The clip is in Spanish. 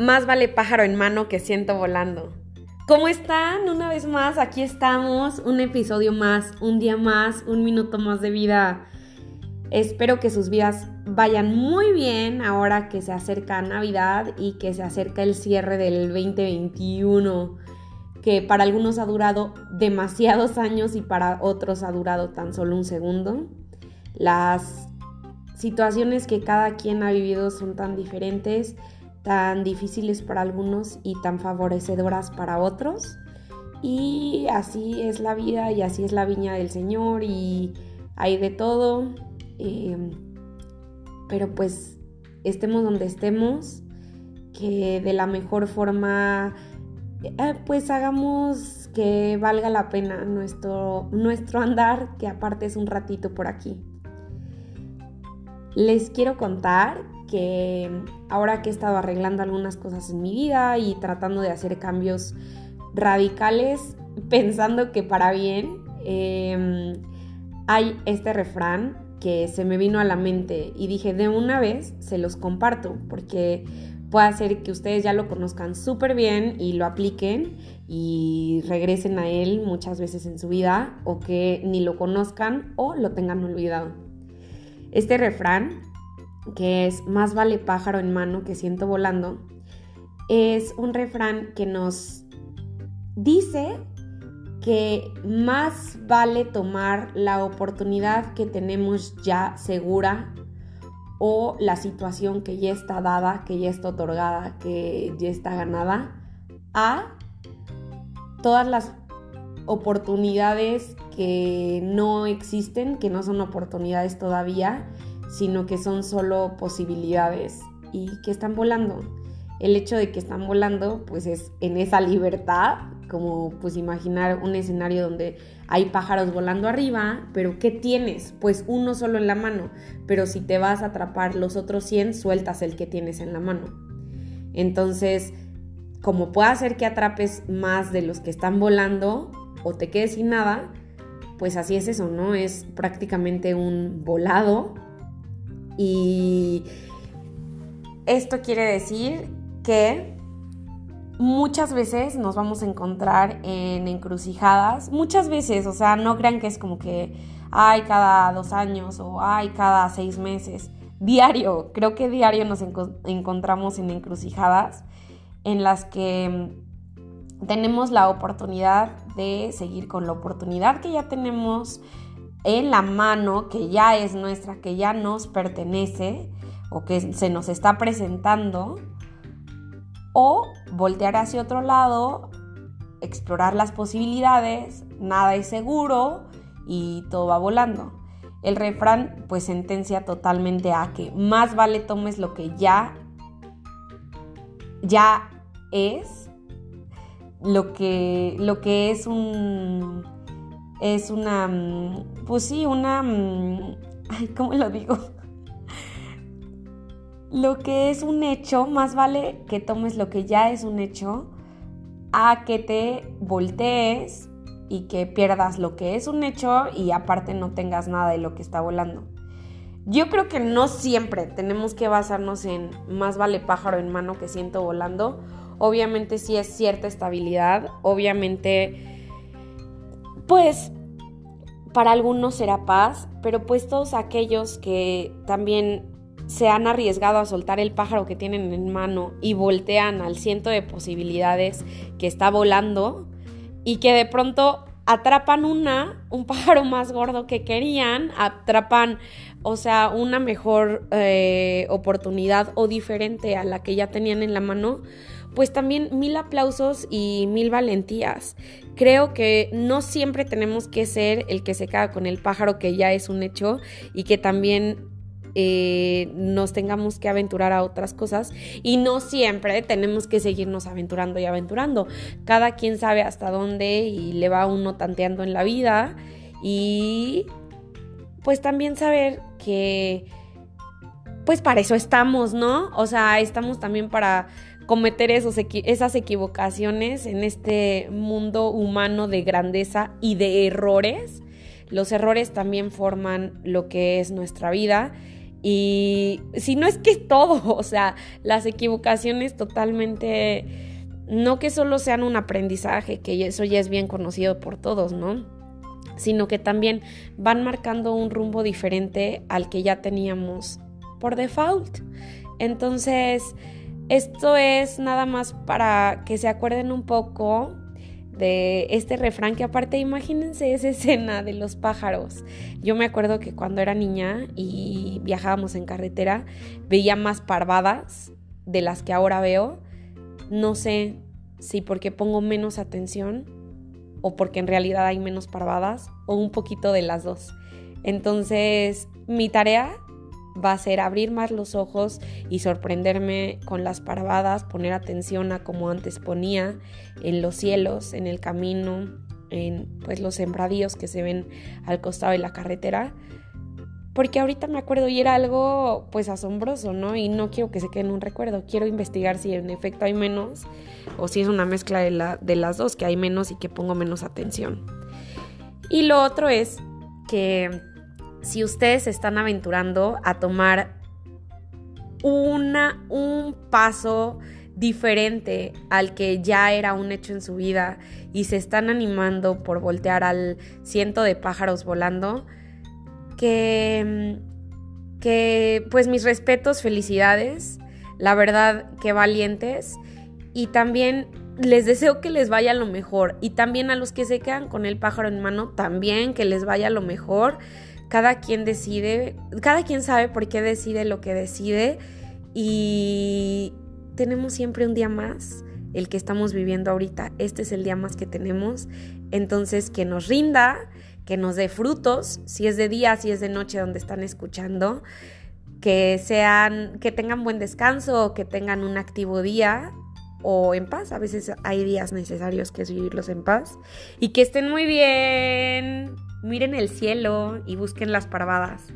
más vale pájaro en mano que ciento volando. ¿Cómo están? Una vez más, aquí estamos, un episodio más, un día más, un minuto más de vida. Espero que sus vidas vayan muy bien ahora que se acerca Navidad y que se acerca el cierre del 2021, que para algunos ha durado demasiados años y para otros ha durado tan solo un segundo. Las situaciones que cada quien ha vivido son tan diferentes, tan difíciles para algunos y tan favorecedoras para otros. Y así es la vida y así es la viña del Señor y hay de todo. Eh, pero pues estemos donde estemos, que de la mejor forma eh, pues hagamos que valga la pena nuestro, nuestro andar, que aparte es un ratito por aquí. Les quiero contar que ahora que he estado arreglando algunas cosas en mi vida y tratando de hacer cambios radicales, pensando que para bien, em, hay este refrán que se me vino a la mente y dije de una vez se los comparto porque puede ser que ustedes ya lo conozcan súper bien y lo apliquen y regresen a él muchas veces en su vida o que ni lo conozcan o lo tengan olvidado. Este refrán, que es más vale pájaro en mano que ciento volando, es un refrán que nos dice que más vale tomar la oportunidad que tenemos ya segura o la situación que ya está dada, que ya está otorgada, que ya está ganada, a todas las oportunidades que no existen, que no son oportunidades todavía, sino que son solo posibilidades y que están volando. El hecho de que están volando, pues es en esa libertad, como pues imaginar un escenario donde hay pájaros volando arriba, pero ¿qué tienes? Pues uno solo en la mano, pero si te vas a atrapar los otros 100, sueltas el que tienes en la mano. Entonces, como puede hacer que atrapes más de los que están volando, o te quedes sin nada, pues así es eso, ¿no? Es prácticamente un volado. Y esto quiere decir que muchas veces nos vamos a encontrar en encrucijadas, muchas veces, o sea, no crean que es como que hay cada dos años o hay cada seis meses, diario, creo que diario nos encontramos en encrucijadas en las que tenemos la oportunidad de seguir con la oportunidad que ya tenemos en la mano, que ya es nuestra, que ya nos pertenece o que se nos está presentando, o voltear hacia otro lado, explorar las posibilidades, nada es seguro y todo va volando. El refrán pues sentencia totalmente a que más vale tomes lo que ya ya es lo que, lo que es un... Es una... Mm, pues sí, una... Mm, ¿cómo lo digo? Lo que es un hecho, más vale que tomes lo que ya es un hecho a que te voltees y que pierdas lo que es un hecho y aparte no tengas nada de lo que está volando. Yo creo que no siempre tenemos que basarnos en más vale pájaro en mano que siento volando obviamente sí es cierta estabilidad, obviamente pues para algunos será paz, pero pues todos aquellos que también se han arriesgado a soltar el pájaro que tienen en mano y voltean al ciento de posibilidades que está volando y que de pronto atrapan una, un pájaro más gordo que querían, atrapan, o sea, una mejor eh, oportunidad o diferente a la que ya tenían en la mano, pues también mil aplausos y mil valentías. Creo que no siempre tenemos que ser el que se queda con el pájaro que ya es un hecho y que también eh, nos tengamos que aventurar a otras cosas y no siempre tenemos que seguirnos aventurando y aventurando. Cada quien sabe hasta dónde y le va uno tanteando en la vida y pues también saber que pues para eso estamos, ¿no? O sea, estamos también para cometer esos, esas equivocaciones en este mundo humano de grandeza y de errores. Los errores también forman lo que es nuestra vida Y si no es que todo, o sea, las equivocaciones totalmente no que solo sean un aprendizaje, que eso ya es bien conocido por todos, ¿no? Sino que también van marcando un rumbo diferente al que ya teníamos por default. Entonces, esto es nada más para que se acuerden un poco este refrán que aparte imagínense esa escena de los pájaros. Yo me acuerdo que cuando era niña y viajábamos en carretera veía más parvadas de las que ahora veo no sé si porque pongo menos atención o porque en realidad hay menos parvadas o un poquito de las dos. Entonces, mi tarea va a ser abrir más los ojos y sorprenderme con las parvadas, poner atención a como antes ponía en los cielos, en el camino, en pues los sembradíos que se ven al costado de la carretera porque ahorita me acuerdo y era algo pues asombroso, ¿no? Y no quiero que se quede en un recuerdo, quiero investigar si en efecto hay menos o si es una mezcla de, la, de las dos, que hay menos y que pongo menos atención. Y lo otro es que si ustedes se están aventurando a tomar una, un paso diferente al que ya era un hecho en su vida y se están animando por voltear al ciento de pájaros volando, que, que pues mis respetos, felicidades, la verdad que valientes y también les deseo que les vaya lo mejor y también a los que se quedan con el pájaro en mano, también que les vaya lo mejor. Cada quien decide, cada quien sabe por qué decide lo que decide y tenemos siempre un día más, el que estamos viviendo ahorita. Este es el día más que tenemos, entonces que nos rinda que nos dé frutos, si es de día, si es de noche donde están escuchando, que sean, que tengan buen descanso, que tengan un activo día o en paz. A veces hay días necesarios que es vivirlos en paz. Y que estén muy bien. Miren el cielo y busquen las parvadas.